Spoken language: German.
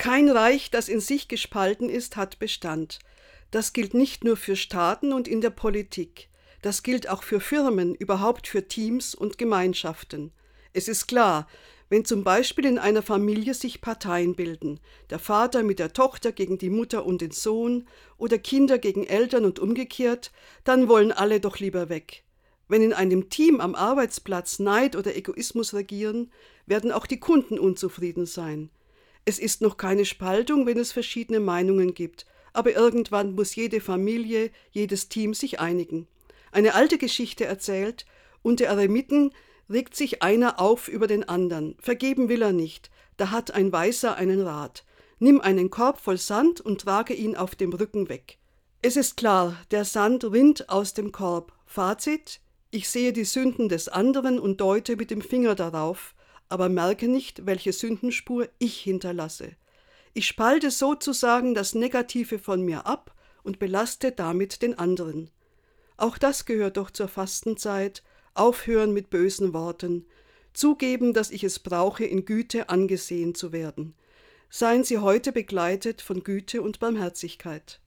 Kein Reich, das in sich gespalten ist, hat Bestand. Das gilt nicht nur für Staaten und in der Politik. Das gilt auch für Firmen, überhaupt für Teams und Gemeinschaften. Es ist klar, wenn zum Beispiel in einer Familie sich Parteien bilden, der Vater mit der Tochter gegen die Mutter und den Sohn oder Kinder gegen Eltern und umgekehrt, dann wollen alle doch lieber weg. Wenn in einem Team am Arbeitsplatz Neid oder Egoismus regieren, werden auch die Kunden unzufrieden sein. Es ist noch keine Spaltung, wenn es verschiedene Meinungen gibt, aber irgendwann muss jede Familie, jedes Team sich einigen. Eine alte Geschichte erzählt, unter Eremiten regt sich einer auf über den anderen. Vergeben will er nicht. Da hat ein Weißer einen Rat. Nimm einen Korb voll Sand und trage ihn auf dem Rücken weg. Es ist klar, der Sand rinnt aus dem Korb. Fazit: Ich sehe die Sünden des anderen und deute mit dem Finger darauf, aber merke nicht, welche Sündenspur ich hinterlasse. Ich spalte sozusagen das Negative von mir ab und belaste damit den anderen. Auch das gehört doch zur Fastenzeit, aufhören mit bösen Worten, zugeben, dass ich es brauche, in Güte angesehen zu werden. Seien Sie heute begleitet von Güte und Barmherzigkeit.